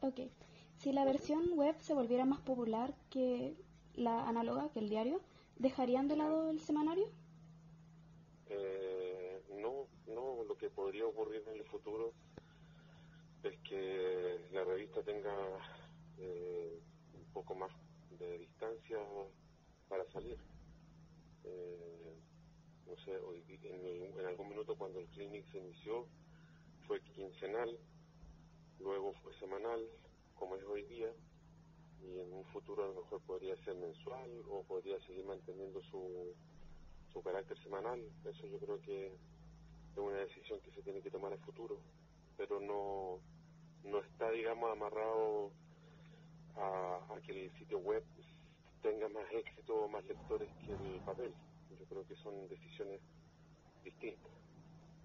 Ok, si la versión web se volviera más popular que la análoga, que el diario, ¿dejarían de lado el semanario? Eh, no, no, lo que podría ocurrir en el futuro es que la revista tenga eh, un poco más de distancia para salir. Eh, no sé, hoy, en, en, algún minuto cuando el clinic se inició fue quincenal, semanal, como es hoy día, y en un futuro a lo mejor podría ser mensual o podría seguir manteniendo su, su carácter semanal. Eso yo creo que es una decisión que se tiene que tomar a futuro, pero no, no está, digamos, amarrado a, a que el sitio web tenga más éxito o más lectores que el papel. Yo creo que son decisiones distintas.